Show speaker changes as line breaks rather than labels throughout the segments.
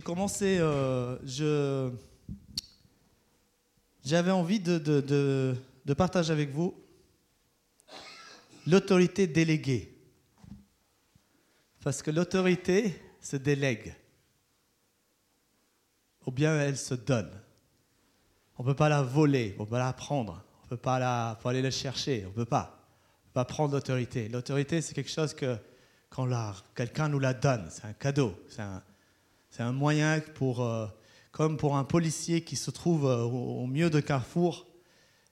J'ai commencé, euh, j'avais envie de, de, de, partager avec vous l'autorité déléguée. Parce que l'autorité se délègue. Ou bien elle se donne. On ne peut pas la voler, on ne peut pas la prendre, on peut pas la, faut aller la chercher, on ne peut pas. On peut pas prendre l'autorité. L'autorité, c'est quelque chose que quand quelqu'un nous la donne, c'est un cadeau, c'est un, c'est un moyen pour, euh, comme pour un policier qui se trouve euh, au, milieu de carrefour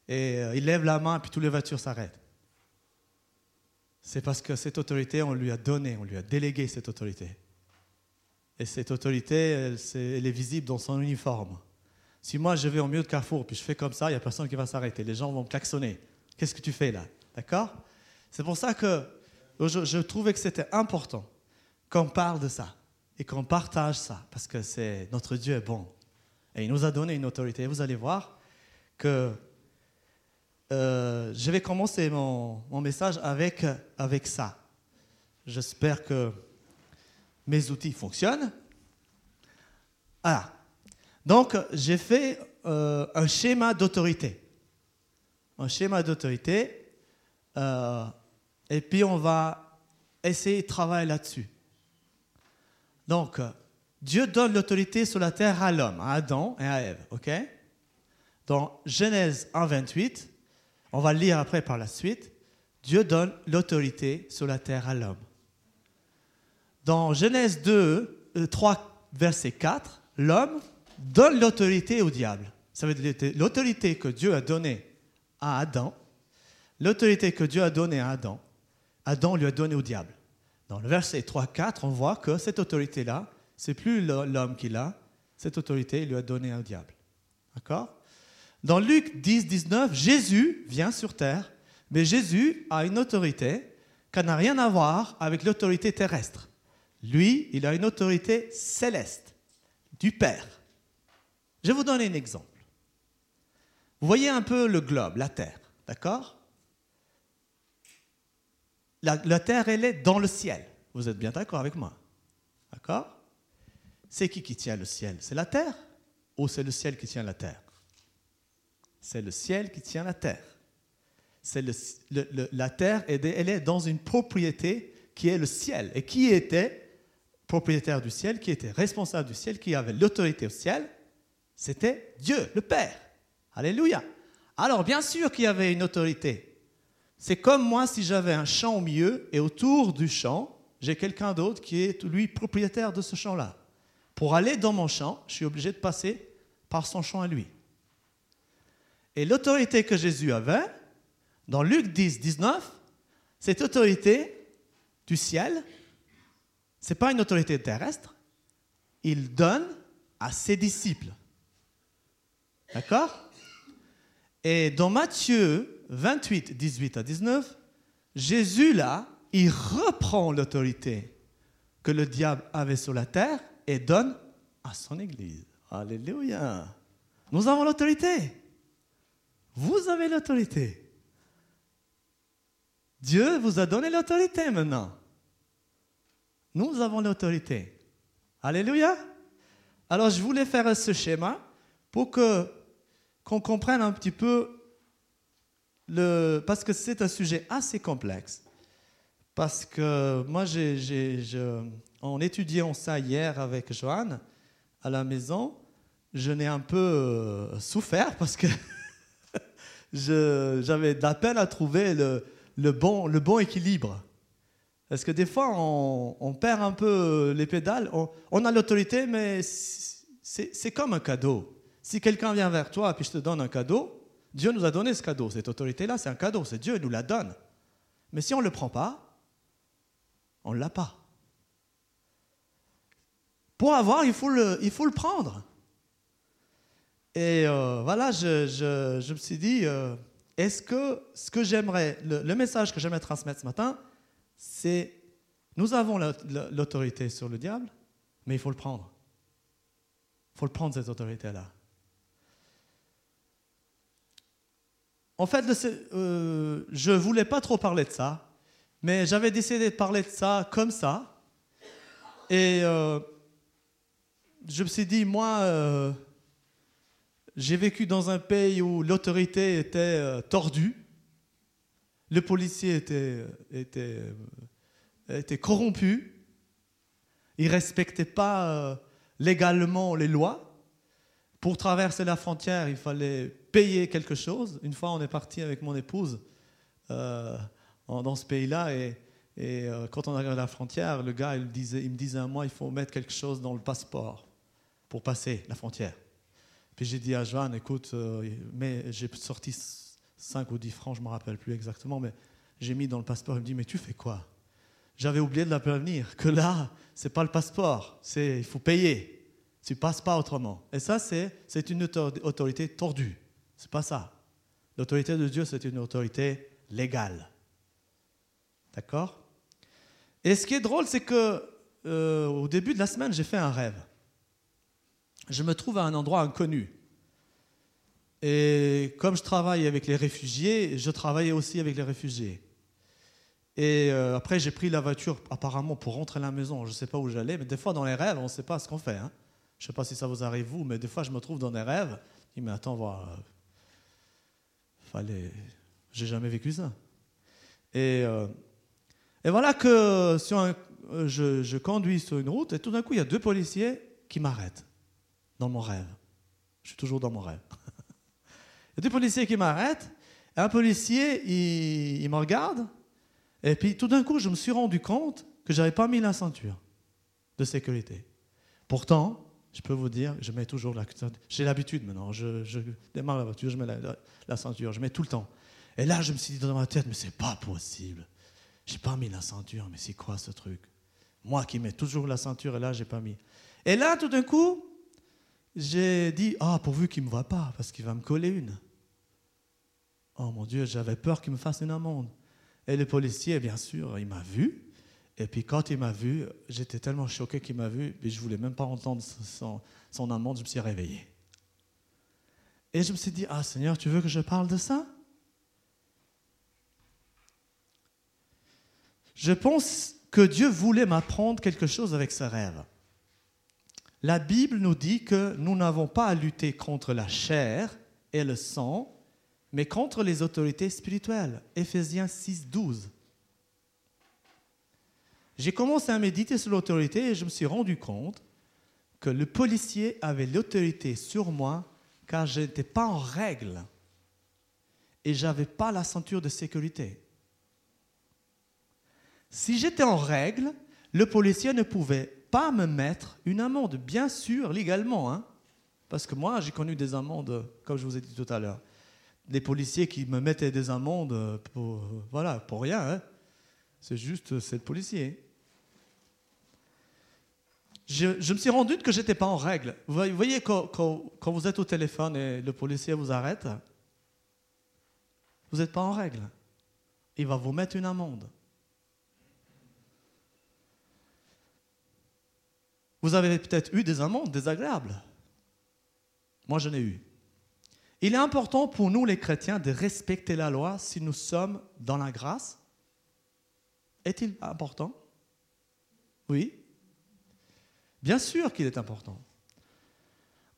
et euh, il lève la main puis toutes les voitures s'arrêtent. C'est parce que cette autorité, on lui a donné, on lui a délégué cette autorité. Et cette autorité, elle, est visible dans son uniforme. Si moi je vais au milieu de carrefour puis je fais comme ça, il n'y a personne qui va s'arrêter. Les gens vont klaxonner. Qu'est-ce que tu fais là? D'accord? C'est pour ça que je trouvais que c'était important qu'on parle de ça et qu'on partage ça, parce que c'est notre Dieu est bon. Et il nous a donné une autorité. Vous allez voir que euh, je vais commencer mon, mon message avec, avec ça. J'espère que mes outils fonctionnent. Voilà. Donc, j'ai fait euh, un schéma d'autorité. Un schéma d'autorité. euh, et puis, on va essayer de travailler là-dessus. Donc, euh, Dieu donne l'autorité sur la terre à l'homme, à Adam et à Ève. OK? Dans Genèse 1, 28, on va le lire après par la suite, Dieu donne l'autorité sur la terre à l'homme. Dans Genèse 2, euh, 3, verset 4, l'homme donne l'autorité au diable. Ça veut dire l'autorité que Dieu a donnée à Adam, l'autorité que Dieu a donnée à Adam, Adam lui a donnée au diable. Dans le verset 3-4, on voit que cette autorité-là, c'est plus l'homme qui l'a, cette autorité, il lui a donnée au diable. D'accord? Dans Luc 10, 19, Jésus vient sur terre, mais Jésus a une autorité qui n'a rien à voir avec l'autorité terrestre. Lui, il a une autorité céleste, du Père. Je vais vous donner un exemple. Vous voyez un peu le globe, la Terre, d'accord? La, terre, elle est dans le ciel. Vous êtes bien d'accord avec moi? D'accord? C'est qui qui tient le ciel? C'est la terre? Ou c'est le ciel qui tient la terre? C'est le ciel qui tient la terre. C'est la terre, elle est dans une propriété qui est le ciel. Et qui était propriétaire du ciel, qui était responsable du ciel, qui avait l'autorité au ciel C'était Dieu, le Père. Alléluia. Alors, bien sûr qu'il y avait une autorité. C'est comme moi si j'avais un champ au milieu et autour du champ, j'ai quelqu'un d'autre qui est lui propriétaire de ce champ-là. Pour aller dans mon champ, je suis obligé de passer par son champ à lui. Et l'autorité que Jésus avait, dans Luc 10, 19, cette autorité du ciel, ce n'est pas une autorité terrestre, il donne à ses disciples. D'accord? Et dans Matthieu 28, 18 à 19, Jésus, là, il reprend l'autorité que le diable avait sur la terre et donne à son Église. Alléluia. Nous avons l'autorité. Vous avez l'autorité. Dieu vous a donné l'autorité maintenant. Nous avons l'autorité. Alléluia. Alors je voulais faire ce schéma pour que qu'on comprenne un petit peu parce que c'est un sujet assez complexe. Parce que moi, en étudiant ça hier avec Joanne à la maison, je n'ai un peu euh, souffert parce que j'avais de la peine à trouver le, bon, équilibre. Parce que des fois, on, perd un peu les pédales. On, a l'autorité, mais c'est comme un cadeau. Si quelqu'un vient vers toi et puis je te donne un cadeau, Dieu nous a donné ce cadeau. Cette autorité-là, c'est un cadeau. C'est Dieu qui nous la donne. Mais si on ne le prend pas, on ne l'a pas. Pour avoir, il faut le, il prendre. Et euh, voilà, je, je- je me suis dit, euh, est-ce que ce que j'aimerais, le, message que j'aimerais transmettre ce matin, c'est nous avons la- la- l'autorité sur le diable, mais il faut le prendre. Il faut le prendre, cette autorité-là. En fait, euh, je ne voulais pas trop parler de ça, mais j'avais décidé de parler de ça comme ça. Et euh, je me suis dit, moi, euh, j'ai vécu dans un pays où l'autorité était tordue, le policier était, était, était corrompu, il ne respectait pas légalement les lois. Pour traverser la frontière, il fallait payer quelque chose. Une fois, on est parti avec mon épouse dans ce pays-là et, et quand on arrive à la frontière, le gars il, disait, il me disait à moi, il faut mettre quelque chose dans le passeport pour passer la frontière. Puis j'ai dit à Joanne, écoute, euh, mais j'ai sorti 5 ou 10 francs, je ne me rappelle plus exactement, mais j'ai mis dans le passeport. Il me dit, mais tu fais quoi? J'avais oublié de la prévenir que là, c'est pas le passeport, c'est il faut payer. Tu passes pas autrement. Et ça, c'est une autorité tordue. C'est pas ça. L'autorité de Dieu, c'est une autorité légale. D'accord? Et ce qui est drôle, c'est que euh, au début de la semaine, j'ai fait un rêve je me trouve à un endroit inconnu. Et comme je travaille avec les réfugiés, je travaillais aussi avec les réfugiés. Et euh, après, j'ai pris la voiture apparemment pour rentrer à la maison. Je ne sais pas où j'allais, mais des fois dans les rêves, on ne sait pas ce qu'on fait. Hein. Je ne sais pas si ça vous arrive vous, mais des fois je me trouve dans des rêves. Je dis, mais attends, voilà, euh, fallait, j'ai jamais vécu ça. Et, euh, et voilà que sur je, je conduis sur une route et tout d'un coup il y a deux policiers qui m'arrêtent dans mon rêve. Je suis toujours dans mon rêve. Il y a deux policiers qui m'arrêtent. Un policier, il, me regarde. Et puis tout d'un coup, je me suis rendu compte que je n'avais pas mis la ceinture de sécurité. Pourtant, je peux vous dire, je mets toujours la. J'ai l'habitude maintenant. Je, démarre la voiture, je mets la, ceinture. Je mets tout le temps. Et là, je me suis dit dans ma tête, mais c'est pas possible. J'ai pas mis la ceinture, mais c'est quoi ce truc? Moi qui mets toujours la ceinture, et là, j'ai pas mis. Et là, tout d'un coup, j'ai dit, ah, pourvu qu'il me voit pas, parce qu'il va me coller une. Oh mon Dieu, j'avais peur qu'il me fasse une amende. Et le policier, bien sûr, il m'a vu. Et puis quand il m'a vu, j'étais tellement choqué qu'il m'a vu, et je voulais même pas entendre son, son amende, je me suis réveillé. Et je me suis dit, ah Seigneur, tu veux que je parle de ça? Je pense que Dieu voulait m'apprendre quelque chose avec ce rêve. La Bible nous dit que nous n'avons pas à lutter contre la chair et le sang, mais contre les autorités spirituelles. Éphésiens 6, 12. J'ai commencé à méditer sur l'autorité et je me suis rendu compte que le policier avait l'autorité sur moi car je n'étais pas en règle et je n'avais pas la ceinture de sécurité. Si j'étais en règle, le policier ne pouvait pas me mettre une amende, bien sûr, légalement. Hein, parce que moi, j'ai connu des amendes, comme je vous ai dit tout à l'heure. Des policiers qui me mettaient des amendes pour, voilà, pour rien. Hein. C'est juste, c'est le policier. Je, me suis rendu compte que je n'étais pas en règle. Vous voyez, quand, quand, vous êtes au téléphone et le policier vous arrête, vous n'êtes pas en règle. Il va vous mettre une amende. Vous avez peut-être eu des amendes désagréables. Moi, j'en ai eu. Il est important pour nous, les chrétiens, de respecter la loi si nous sommes dans la grâce. Est-il important? Oui. Bien sûr qu'il est important.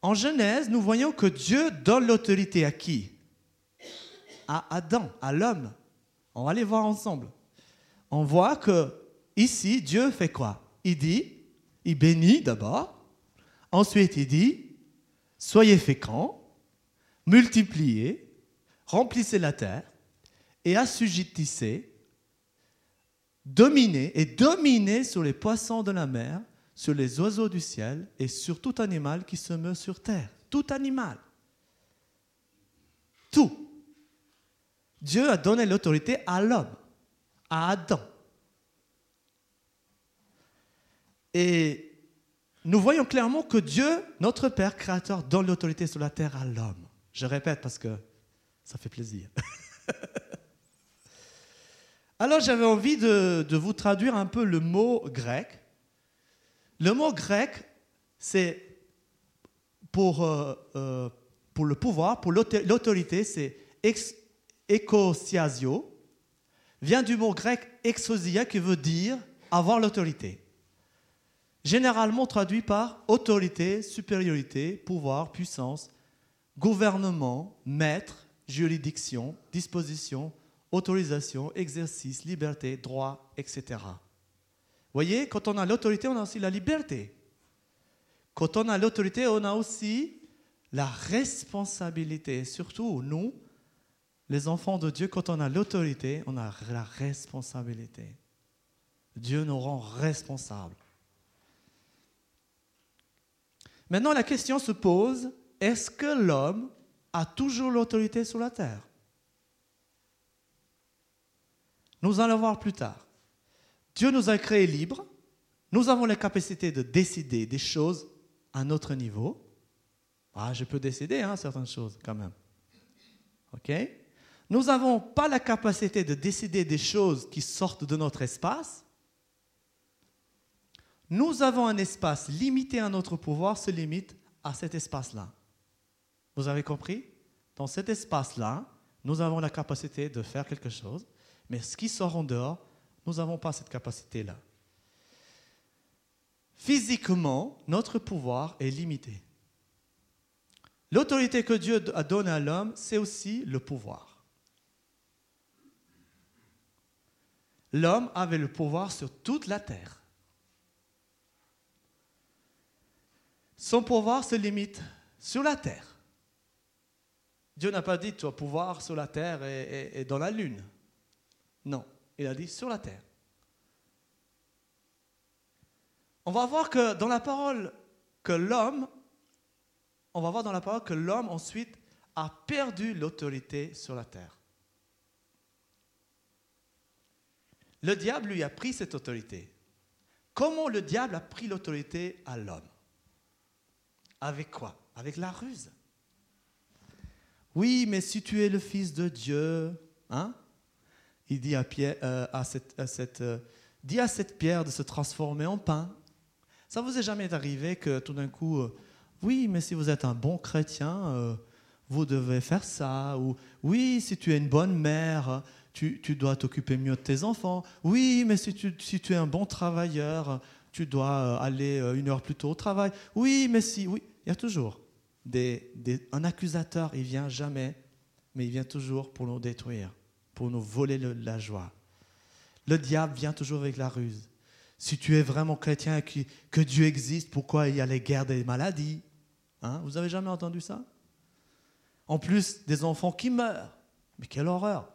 En Genèse, nous voyons que Dieu donne l'autorité à qui? À Adam, à l'homme. On va aller voir ensemble. On voit que ici, Dieu fait quoi? Il dit il bénit d'abord. Ensuite, il dit, soyez féconds, multipliez, remplissez la terre et assujettissez, dominez et dominez sur les poissons de la mer, sur les oiseaux du ciel et sur tout animal qui se meut sur terre. Tout animal. Tout. Dieu a donné l'autorité à l'homme, à Adam. Et nous voyons clairement que Dieu, notre Père créateur, donne l'autorité sur la terre à l'homme. Je répète parce que ça fait plaisir. Alors j'avais envie de, vous traduire un peu le mot grec. Le mot grec, c'est pour, euh, euh, le pouvoir, pour l'autorité, c'est vient du mot grec exosia qui veut dire avoir l'autorité. généralement traduit par autorité, supériorité, pouvoir, puissance, gouvernement, maître, juridiction, disposition, autorisation, exercice, liberté, droit, etc. Voyez, quand on a l'autorité, on a aussi la liberté. Quand on a l'autorité, on a aussi la responsabilité. Surtout, nous, les enfants de Dieu, quand on a l'autorité, on a la responsabilité. Dieu nous rend responsables. Maintenant, la question se pose, est-ce que l'homme a toujours l'autorité sur la terre? Nous allons voir plus tard. Dieu nous a créés libres. Nous avons la capacité de décider des choses à notre niveau. Ah, je peux décider hein, certaines choses quand même. OK? Nous n'avons pas la capacité de décider des choses qui sortent de notre espace. Nous avons un espace limité à notre pouvoir, se limite à cet espace-là. Vous avez compris? Dans cet espace-là, nous avons la capacité de faire quelque chose, mais ce qui sort en dehors, nous n'avons pas cette capacité-là. Physiquement, notre pouvoir est limité. L'autorité que Dieu a donnée à l'homme, c'est aussi le pouvoir. L'homme avait le pouvoir sur toute la terre. Son pouvoir se limite sur la terre. Dieu n'a pas dit tu as pouvoir sur la terre et, dans la lune. Non, il a dit sur la terre. On va voir que dans la parole que l'homme, on va voir dans la parole que l'homme ensuite a perdu l'autorité sur la terre. Le diable lui a pris cette autorité. Comment le diable a pris l'autorité à l'homme? Avec quoi? Avec la ruse. Oui, mais si tu es le fils de Dieu, hein il dit à, Pierre, euh, euh, dit à cette pierre de se transformer en pain. Ça vous est jamais arrivé que tout d'un coup, euh, oui, mais si vous êtes un bon chrétien, vous devez faire ça. Ou oui, si tu es une bonne mère, tu, dois t'occuper mieux de tes enfants. Oui, mais si tu, es un bon travailleur, tu dois aller une heure plus tôt au travail. Oui, mais si, oui, il y a toujours un accusateur. Il vient jamais, mais il vient toujours pour nous détruire, pour nous voler la joie. Le diable vient toujours avec la ruse. Si tu es vraiment chrétien et que, Dieu existe, pourquoi il y a les guerres des maladies? Hein? Vous avez jamais entendu ça? En plus, des enfants qui meurent. Mais quelle horreur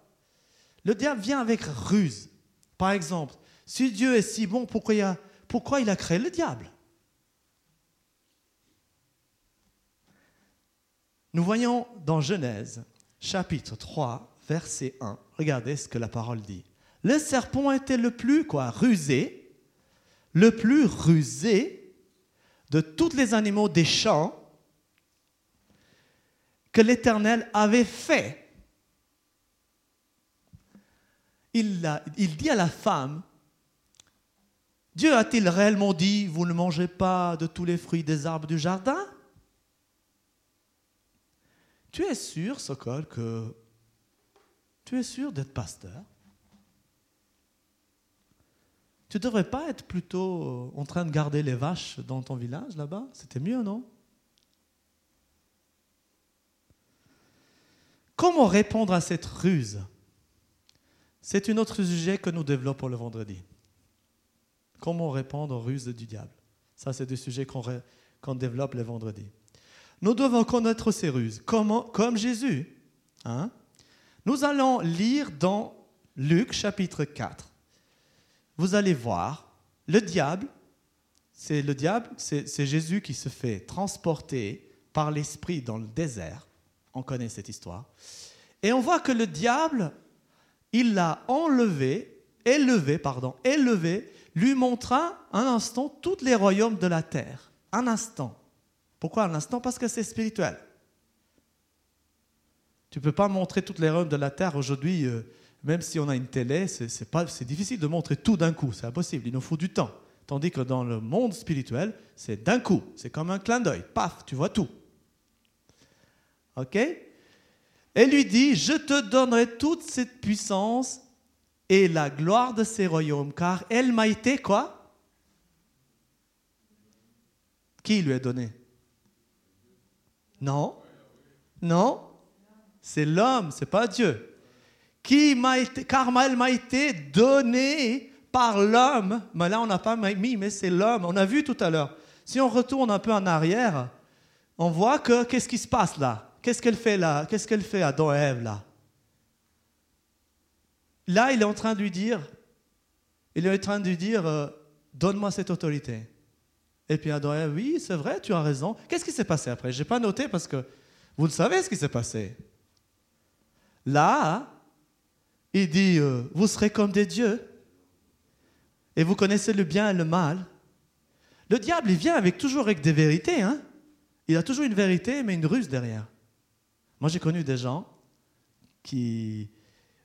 Le diable vient avec ruse. Par exemple, si Dieu est si bon, pourquoi il a, pourquoi il a créé le diable? Nous voyons dans Genèse, chapitre 3, verset 1, regardez ce que la parole dit. Le serpent était le plus quoi, rusé le plus rusé de tous les animaux des champs que l'Éternel avait fait. Il, il dit à la femme, Dieu a-t-il réellement dit, vous ne mangez pas de tous les fruits des arbres du jardin? Tu es sûr, Sokol, que tu es sûr d'être pasteur? Tu ne devrais pas être plutôt euh, en train de garder les vaches dans ton village là-bas? C'était mieux, non? Comment répondre à cette ruse? C'est un autre sujet que nous développons le vendredi. Comment répondre aux ruses du diable? Ça, c'est des sujets qu'on développe le vendredi. Nous devons connaître ces ruses, Comment, comme Jésus. Hein? Nous allons lire dans Luc chapitre 4 vous allez voir, le diable, c'est le diable, c'est Jésus qui se fait transporter par l'esprit dans le désert. On connaît cette histoire. Et on voit que le diable, il l'a enlevé, élevé, pardon, élevé, lui montra un instant tous les royaumes de la terre. Un instant. Pourquoi un instant? Parce que c'est spirituel. Tu ne peux pas montrer toutes les royaumes de la terre aujourd'hui. Euh, même si on a une télé, c'est difficile de montrer tout d'un coup, c'est impossible, il nous faut du temps. Tandis que dans le monde spirituel, c'est d'un coup, c'est comme un clin d'œil, paf, tu vois tout. OK? Et lui dit, je te donnerai toute cette puissance et la gloire de ces royaumes, car elle m'a été quoi Qui lui a donné? Non? Non? C'est l'homme, c'est pas Dieu. Qui m'a été, car elle m'a été donnée par l'homme. Mais là, on n'a pas mis, mais c'est l'homme. On a vu tout à l'heure. Si on retourne un peu en arrière, on voit que qu'est-ce qui se passe là? Qu'est-ce qu'elle fait là? Qu'est-ce qu'elle fait Adam et là? Là, il est en train de lui dire, il est en train de lui dire, euh, donne-moi cette autorité. Et puis Adam oui, c'est vrai, tu as raison. Qu'est-ce qui s'est passé après? Je n'ai pas noté parce que vous le savez ce qui s'est passé. Là, il dit, euh, vous serez comme des dieux. Et vous connaissez le bien et le mal. Le diable, il vient avec toujours avec des vérités. Hein il a toujours une vérité, mais une ruse derrière. Moi, j'ai connu des gens qui...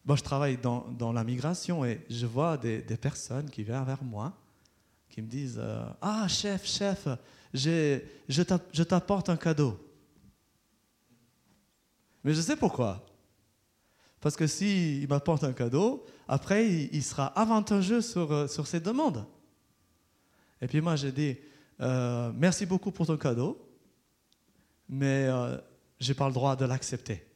Bon, je travaille dans, la migration et je vois des, des, personnes qui viennent vers moi, qui me disent euh, Ah, chef, chef, je t'apporte un cadeau. Mais je sais pourquoi. Parce que s'il m'apporte un cadeau, après, il, sera avantageux sur, euh, sur ses demandes. Et puis moi, j'ai dit, euh, merci beaucoup pour ton cadeau, mais euh, je n'ai pas le droit de l'accepter.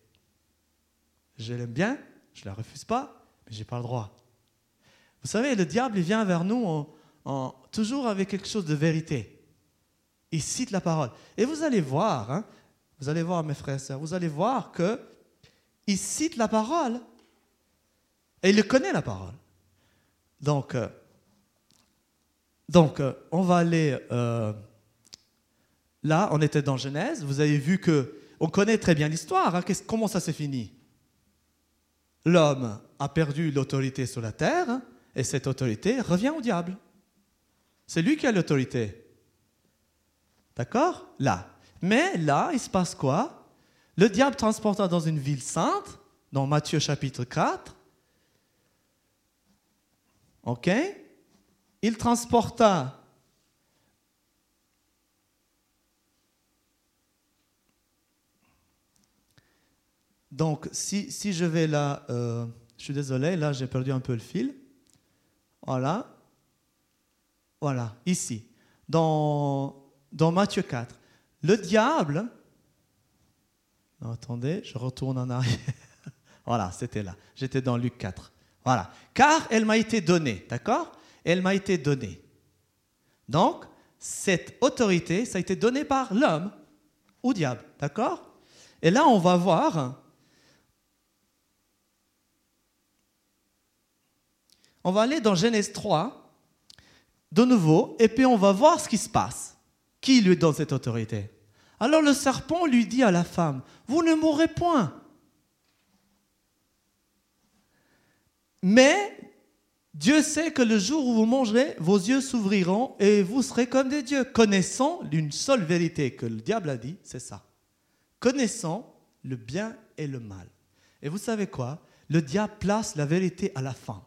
Je l'aime bien, je ne la refuse pas, mais je n'ai pas le droit. Vous savez, le diable, il vient vers nous en, toujours avec quelque chose de vérité. Il cite la parole. Et vous allez voir, hein, vous allez voir, mes frères et sœurs, vous allez voir que il cite la parole. Et il connaît la parole. Donc, euh, euh, on va aller... Euh, là, on était dans Genèse. Vous avez vu que on connaît très bien l'histoire. Hein. comment ça s'est fini? L'homme a perdu l'autorité sur la terre et cette autorité revient au diable. C'est lui qui a l'autorité. D'accord? Là. Mais là, il se passe quoi? Le diable transporta dans une ville sainte, dans Matthieu chapitre 4. OK? Il transporta Donc, si, je vais là, euh, je suis désolé, là j'ai perdu un peu le fil. Voilà. Voilà, ici, dans, dans Matthieu 4. Le diable attendez, je retourne en arrière. voilà, c'était là. J'étais dans Luc 4. Voilà. Car elle m'a été donnée, d'accord? Elle m'a été donnée. Donc, cette autorité, ça a été donné par l'homme au diable, d'accord? Et là, on va voir. On va aller dans Genèse 3, de nouveau, et puis on va voir ce qui se passe. Qui lui donne cette autorité? Alors le serpent lui dit à la femme, vous ne mourrez point. Mais Dieu sait que le jour où vous mangerez, vos yeux s'ouvriront et vous serez comme des dieux, connaissant l'une seule vérité que le diable a dit, c'est ça. Connaissant le bien et le mal. Et vous savez quoi? Le diable place la vérité à la fin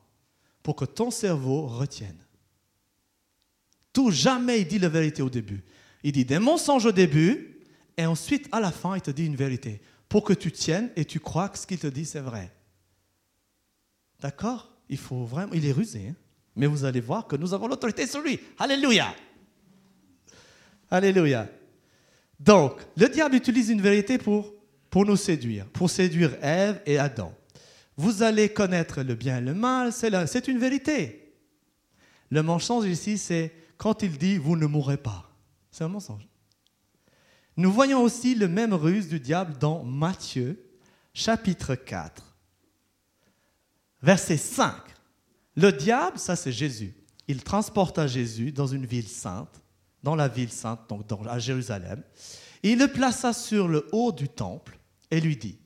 pour que ton cerveau retienne. Tout jamais il dit la vérité au début. Il dit des mensonges au début, et ensuite, à la fin, il te dit une vérité pour que tu tiennes et tu crois que ce qu'il te dit, c'est vrai. D'accord? Il faut vraiment. Il est rusé, hein? mais vous allez voir que nous avons l'autorité sur lui. Alléluia Alléluia. Donc, le diable utilise une vérité pour, pour nous séduire, pour séduire Ève et Adam. Vous allez connaître le bien et le mal, c'est une vérité. Le mensonge ici, c'est quand il dit vous ne mourrez pas. C'est un mensonge. Nous voyons aussi le même ruse du diable dans Matthieu, chapitre 4, verset 5. Le diable, ça c'est Jésus. Il transporta Jésus dans une ville sainte, dans la ville sainte, donc à Jérusalem. il le plaça sur le haut du temple et lui dit,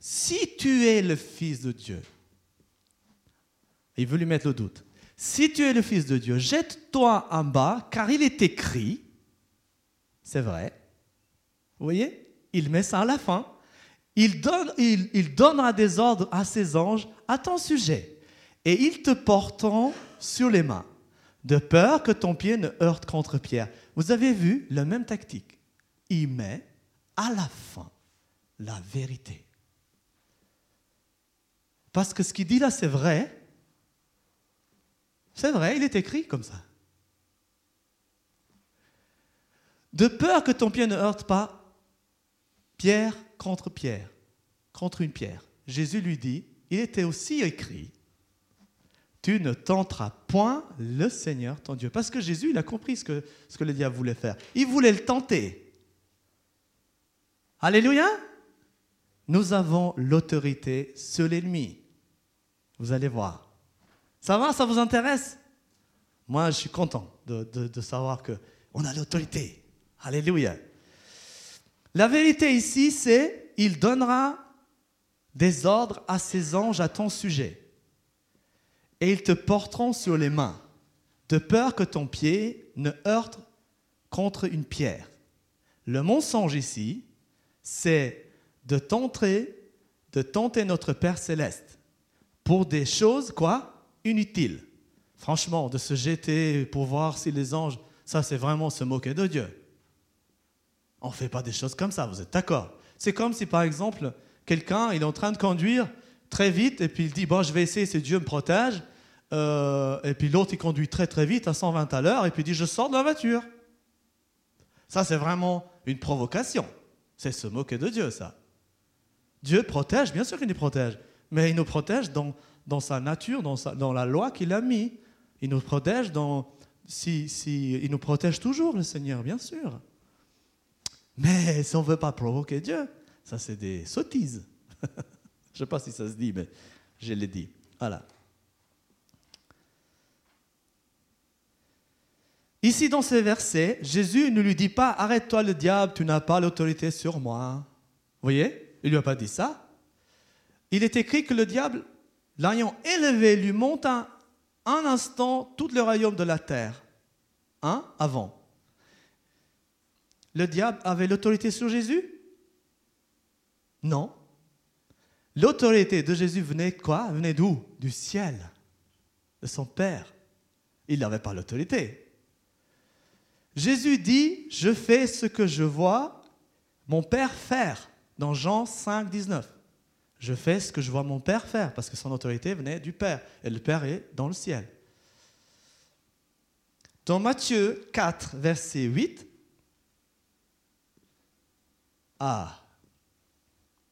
si tu es le Fils de Dieu, il veut lui mettre le doute, si tu es le Fils de Dieu, jette-toi en bas, car il est écrit, c'est vrai, vous voyez? Il met ça à la fin. Il, donne, il, donnera des ordres à ses anges à ton sujet. Et ils te porteront sur les mains, de peur que ton pied ne heurte contre pierre. Vous avez vu la même tactique. Il met à la fin la vérité. Parce que ce qu'il dit là, c'est vrai. C'est vrai, il est écrit comme ça. de peur que ton pied ne heurte pas pierre contre pierre, contre une pierre. Jésus lui dit, il était aussi écrit, tu ne tenteras point le Seigneur ton Dieu. Parce que Jésus, il a compris ce que, que le diable voulait faire. Il voulait le tenter. Alléluia. Nous avons l'autorité sur l'ennemi. Vous allez voir. Ça va, ça vous intéresse? Moi, je suis content de, de savoir qu'on a l'autorité. Alléluia. La vérité ici, c'est il donnera des ordres à ses anges à ton sujet et ils te porteront sur les mains, de peur que ton pied ne heurte contre une pierre. Le mensonge ici, c'est de tenter, de tenter notre Père céleste pour des choses, quoi Inutiles. Franchement, de se jeter pour voir si les anges, ça c'est vraiment se moquer de Dieu. On ne fait pas des choses comme ça, vous êtes d'accord? C'est comme si par exemple, quelqu'un il est en train de conduire très vite et puis il dit bon je vais essayer si Dieu me protège euh, et puis l'autre il conduit très très vite à 120 à l'heure et puis il dit je sors de la voiture. Ça c'est vraiment une provocation. C'est se moquer de Dieu ça. Dieu protège bien sûr qu'il nous protège mais il nous protège dans, dans sa nature dans, sa, dans la loi qu'il a mis. Il nous protège dans si, il nous protège toujours le Seigneur bien sûr mais si on ne veut pas provoquer Dieu ça c'est des sottises Je ne sais pas si ça se dit, mais je l'ai dit. Voilà. Ici, dans ces versets, Jésus ne lui dit pas Arrête-toi le diable, tu n'as pas l'autorité sur moi. Vous voyez? Il ne lui a pas dit ça. Il est écrit que le diable, l'ayant élevé, lui monte un, un instant tout le royaume de la terre. Hein? Avant. Le diable avait l'autorité sur Jésus? Non. L'autorité de Jésus venait quoi? Venait d'où? Du ciel, de son Père. Il n'avait pas l'autorité. Jésus dit, je fais ce que je vois mon Père faire, dans Jean 5, 19. Je fais ce que je vois mon Père faire, parce que son autorité venait du Père, et le Père est dans le ciel. Dans Matthieu 4, verset 8, ah,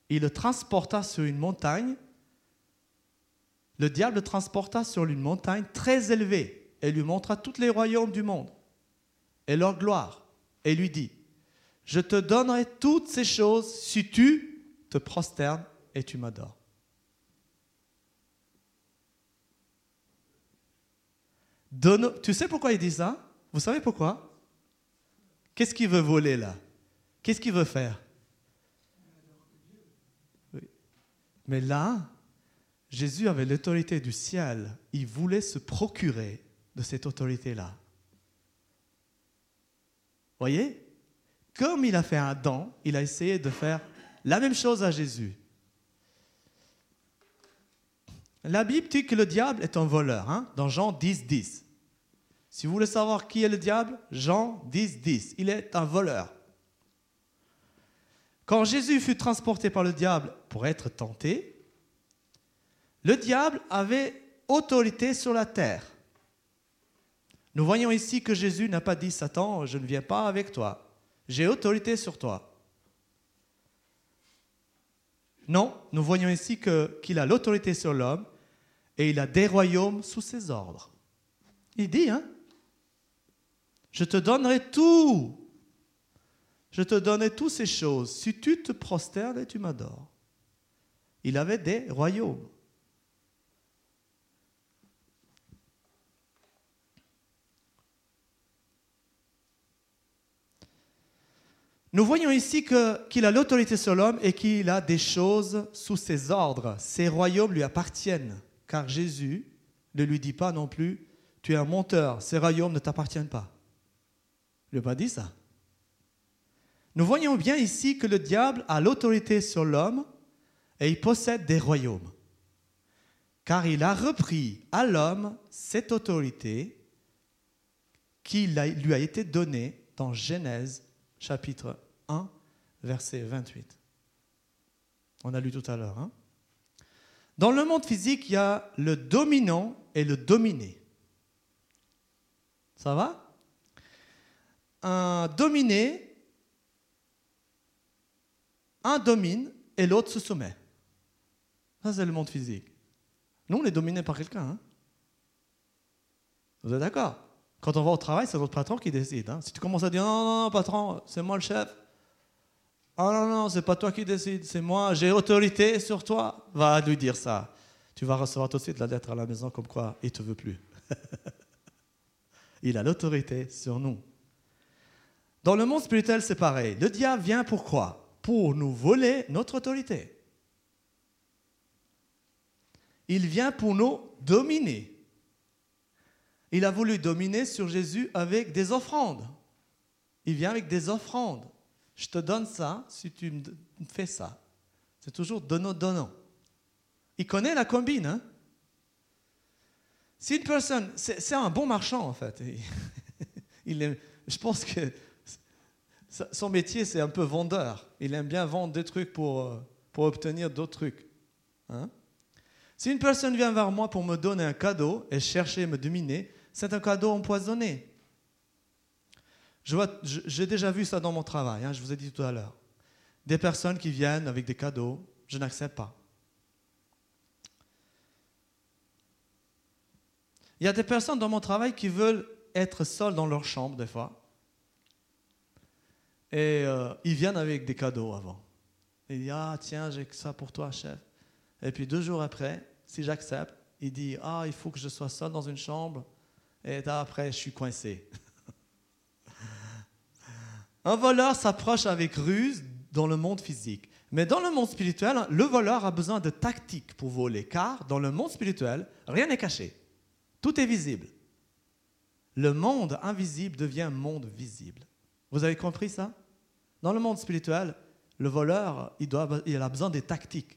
il le transporta sur une montagne. Le diable le transporta sur une montagne très élevée et lui montra tous les royaumes du monde et leur gloire et lui dit, je te donnerai toutes ces choses si tu te prosternes et tu m'adores. tu sais pourquoi il dit ça? Vous savez pourquoi? Qu'est-ce qu'il veut voler là? Qu'est-ce qu'il veut faire? Mais là, Jésus avait l'autorité du ciel. Il voulait se procurer de cette autorité-là. Voyez? Comme il a fait un don, il a essayé de faire la même chose à Jésus. La Bible dit que le diable est un voleur, hein, dans Jean 10, 10. Si vous voulez savoir qui est le diable, Jean 10, 10. Il est un voleur. Quand Jésus fut transporté par le diable pour être tenté, le diable avait autorité sur la terre. Nous voyons ici que Jésus n'a pas dit Satan, je ne viens pas avec toi, j'ai autorité sur toi. Non, nous voyons ici qu'il a l'autorité sur l'homme et il a des royaumes sous ses ordres. Il dit, hein, je te donnerai tout je te donnerai toutes ces choses si tu te prosternes et tu m'adores. Il avait des royaumes. Nous voyons ici qu'il a l'autorité sur l'homme et qu'il a des choses sous ses ordres. Ces royaumes lui appartiennent, car Jésus ne lui dit pas non plus, tu es un monteur, ces royaumes ne t'appartiennent pas. Il n'a pas dit ça. Nous voyons bien ici que le diable a l'autorité sur l'homme et il possède des royaumes. Car il a repris à l'homme cette autorité qui lui a été donnée dans Genèse chapitre 1, verset 28. On a lu tout à l'heure. Hein. Dans le monde physique, il y a le dominant et le dominé. Ça va? Un dominé, un domine et l'autre se soumet. Ça, c'est le monde physique. Nous, on est dominé par quelqu'un. Hein. Vous êtes d'accord? Quand on va au travail, c'est notre patron qui décide. Hein. Si tu commences à dire non, non, non, patron, c'est moi le chef. Ah non, non, c'est pas toi qui décide, c'est moi, j'ai autorité sur toi. Va lui dire ça. Tu vas recevoir tout de suite la lettre à la maison comme quoi il te veut plus. il a l'autorité sur nous. Dans le monde spirituel, c'est pareil. Le diable vient pourquoi Pour nous voler notre autorité. Il vient pour nous dominer. Il a voulu dominer sur Jésus avec des offrandes. Il vient avec des offrandes. Je te donne ça si tu me fais ça. C'est toujours donnant-donnant. Il connaît la combine. Hein? Une personne, c'est un bon marchand en fait. Je pense que son métier c'est un peu vendeur. Il aime bien vendre des trucs pour, euh, obtenir d'autres trucs. Hein? Si une personne vient vers moi pour me donner un cadeau et chercher à me dominer, c'est un cadeau empoisonné. J'ai déjà vu ça dans mon travail, hein, je vous ai dit tout à l'heure. Des personnes qui viennent avec des cadeaux, je n'accepte pas. Il y a des personnes dans mon travail qui veulent être seules dans leur chambre des fois. Et euh, ils viennent avec des cadeaux avant. Ils disent Ah, tiens, j'ai ça pour toi, chef. Et puis deux jours après, si j'accepte, il dit Ah, il faut que je sois seul dans une chambre. Et après, je suis coincé. Un voleur s'approche avec ruse dans le monde physique. Mais dans le monde spirituel, le voleur a besoin de tactique pour voler, car dans le monde spirituel, rien n'est caché. Tout est visible. Le monde invisible devient monde visible. Vous avez compris ça? Dans le monde spirituel, le voleur, il, a besoin des tactiques.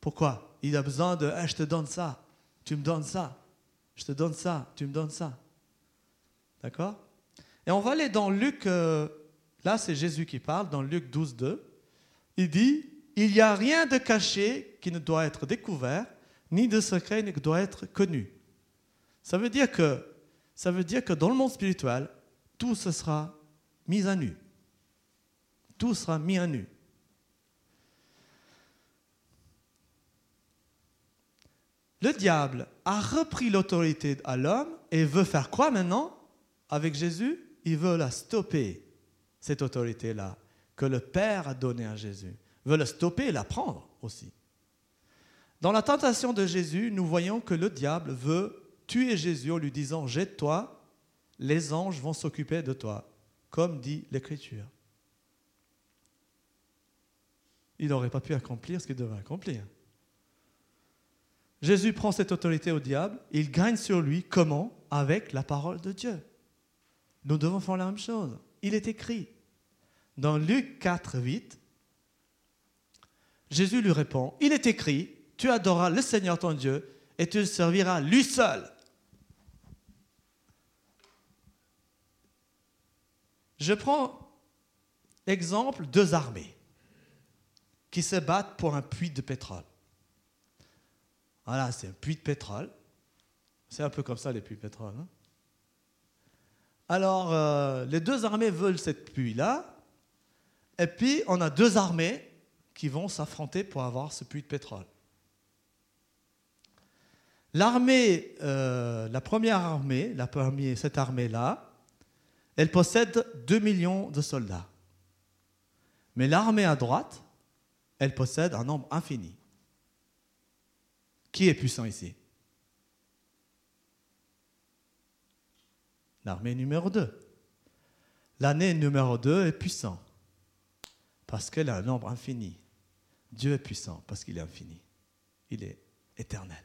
Pourquoi? Il a besoin de je te donne ça, tu me donnes ça, je te donne ça, tu me donnes ça. D'accord? Et on va aller dans Luc, euh, là c'est Jésus qui parle, dans Luc 12, 2. Il dit Il n'y a rien de caché qui ne doit être découvert, ni de secret ne doit être connu. Ça veut dire que dans le monde spirituel, tout se sera mis à nu. Tout sera mis à nu. Le diable a repris l'autorité à l'homme et veut faire quoi maintenant avec Jésus Il veut la stopper, cette autorité-là, que le Père a donnée à Jésus. Il veut la stopper et la prendre aussi. Dans la tentation de Jésus, nous voyons que le diable veut tuer Jésus en lui disant Jette-toi, les anges vont s'occuper de toi, comme dit l'Écriture. Il n'aurait pas pu accomplir ce qu'il devait accomplir. Jésus prend cette autorité au diable, il gagne sur lui comment? Avec la parole de Dieu. Nous devons faire la même chose. Il est écrit dans Luc 4, 8, Jésus lui répond, il est écrit, tu adoreras le Seigneur ton Dieu et tu serviras lui seul. Je prends exemple deux armées qui se battent pour un puits de pétrole. Voilà, c'est un puits de pétrole. C'est un peu comme ça les puits de pétrole. Hein. Alors, euh, les deux armées veulent cette puits-là. Et puis, on a deux armées qui vont s'affronter pour avoir ce puits de pétrole. L'armée, euh, la première armée, cette armée-là, elle possède 2 millions de soldats. Mais l'armée à droite, elle possède un nombre infini. Qui est puissant ici? L'armée numéro 2. L'année numéro 2 est puissant parce qu'elle a un nombre infini. Dieu est puissant parce qu'il est infini. Il est éternel.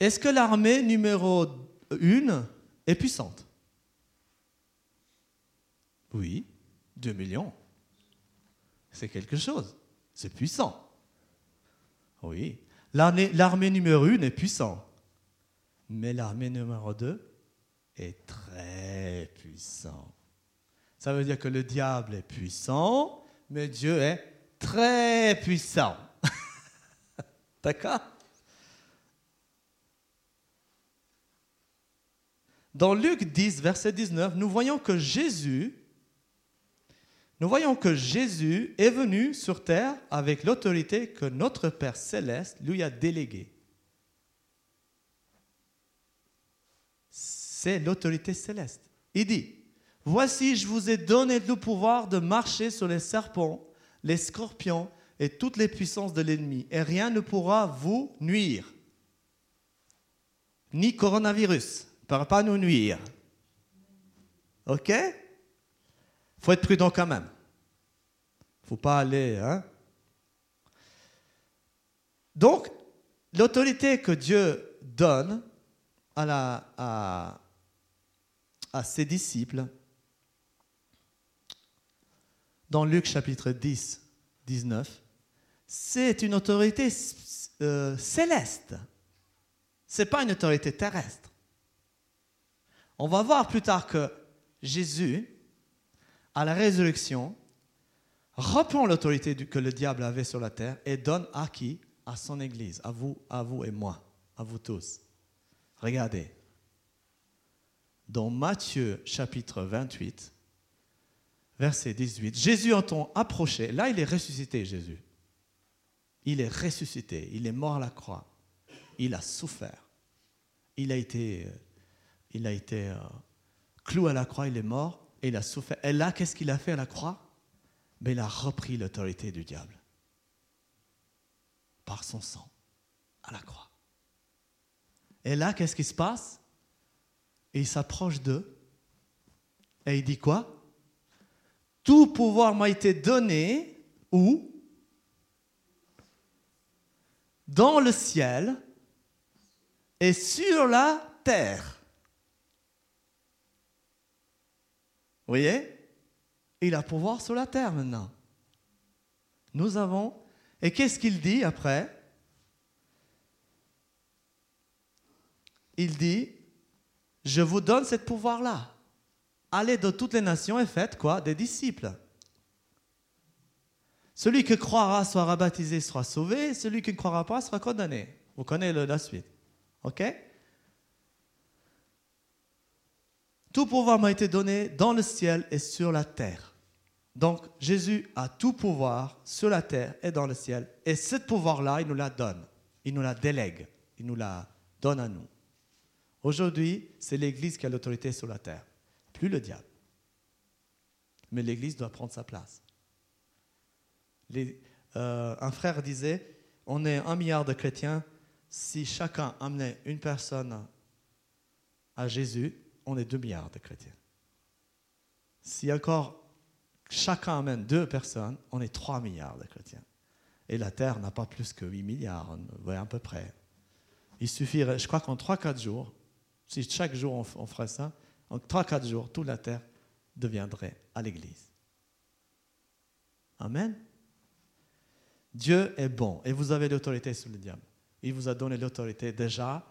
Est-ce que l'armée numéro 1 est puissante? Oui, 2 millions c'est quelque chose. C'est puissant. Oui. L'armée numéro 1 est puissante. Mais l'armée numéro 2 est très puissant. Ça veut dire que le diable est puissant, mais Dieu est très puissant. D'accord? Dans Luc 10, verset 19, nous voyons que Jésus, nous voyons que Jésus est venu sur terre avec l'autorité que notre Père céleste lui a déléguée. C'est l'autorité céleste. Il dit, Voici, je vous ai donné le pouvoir de marcher sur les serpents, les scorpions et toutes les puissances de l'ennemi, et rien ne pourra vous nuire. Ni coronavirus, ne pourra pas nous nuire. OK? Faut être prudent quand même. faut pas aller. Hein? Donc, l'autorité que Dieu donne à ses disciples, dans Luc chapitre 10, 19, c'est une autorité euh, céleste. Ce n'est pas une autorité terrestre. On va voir plus tard que Jésus, à la résurrection, reprend l'autorité que le diable avait sur la terre et donne à qui? À son Église, à vous, à vous et moi, à vous tous. Regardez. Dans Matthieu chapitre 28, verset 18, Jésus entend approcher. Là, il est ressuscité, Jésus. Il est ressuscité. Il est mort à la croix. Il a souffert. Il a été, il a été euh, cloué à la croix. Il est mort et il a souffert. Et là, qu'est-ce qu'il a fait à la croix? Mais Il a repris l'autorité du diable par son sang à la croix. Et là, qu'est-ce qui se passe? Il s'approche d'eux et il dit quoi? Tout pouvoir m'a été donné où? Dans le ciel et sur la terre. Vous voyez? Il a pouvoir sur la terre maintenant. Nous avons. Et qu'est-ce qu'il dit après? Il dit, je vous donne ce pouvoir-là allez dans toutes les nations et faites quoi? Des disciples. Celui qui croira sera baptisé, sera sauvé. Celui qui ne croira pas sera condamné. Vous connaissez la suite. OK? Tout pouvoir m'a été donné dans le ciel et sur la terre. Donc Jésus a tout pouvoir sur la terre et dans le ciel. Et ce pouvoir-là, il nous la donne. Il nous la délègue. Il nous la donne à nous. Aujourd'hui, c'est l'Église qui a l'autorité sur la terre plus le diable. Mais l'Église doit prendre sa place. Euh, un frère disait, on est un milliard de chrétiens, si chacun amenait une personne à Jésus, on est deux milliards de chrétiens. Si encore chacun amène deux personnes, on est trois milliards de chrétiens. Et la Terre n'a pas plus que 8 milliards, voyez à peu près. Il suffirait, je crois qu'en 3-4 jours, si chaque jour on, on ferait ça, en 3-4 jours, toute la terre deviendrait à l'église. Amen. Dieu est bon et vous avez l'autorité sur le diable. Il vous a donné l'autorité déjà.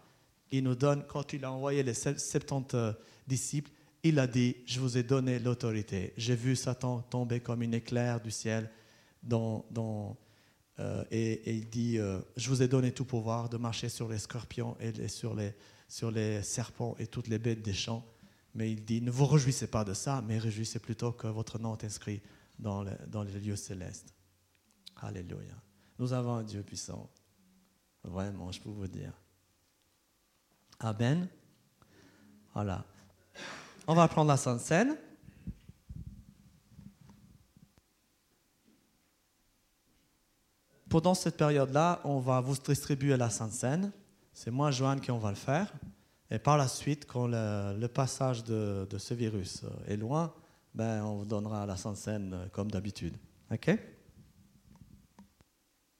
Il nous donne, quand il a envoyé les 70 euh, disciples, il a dit, je vous ai donné l'autorité. J'ai vu Satan tomber comme une éclair du ciel euh, et, il dit, euh, je vous ai donné tout pouvoir de marcher sur les scorpions et sur, les, serpents et toutes les bêtes des champs mais il dit, ne vous réjouissez pas de ça, mais réjouissez plutôt que votre nom est inscrit dans les lieux célestes. Alléluia. Nous avons un Dieu puissant. Vraiment, je peux vous dire. Amen. Voilà. On va prendre la Sainte Seine. Pendant cette période-là, on va vous distribuer la Sainte Seine. C'est moi, Joanne, qui on va le faire. Et par la suite, quand le, passage de, ce virus est loin, ben, on vous donnera la Sainte Seine comme d'habitude. OK?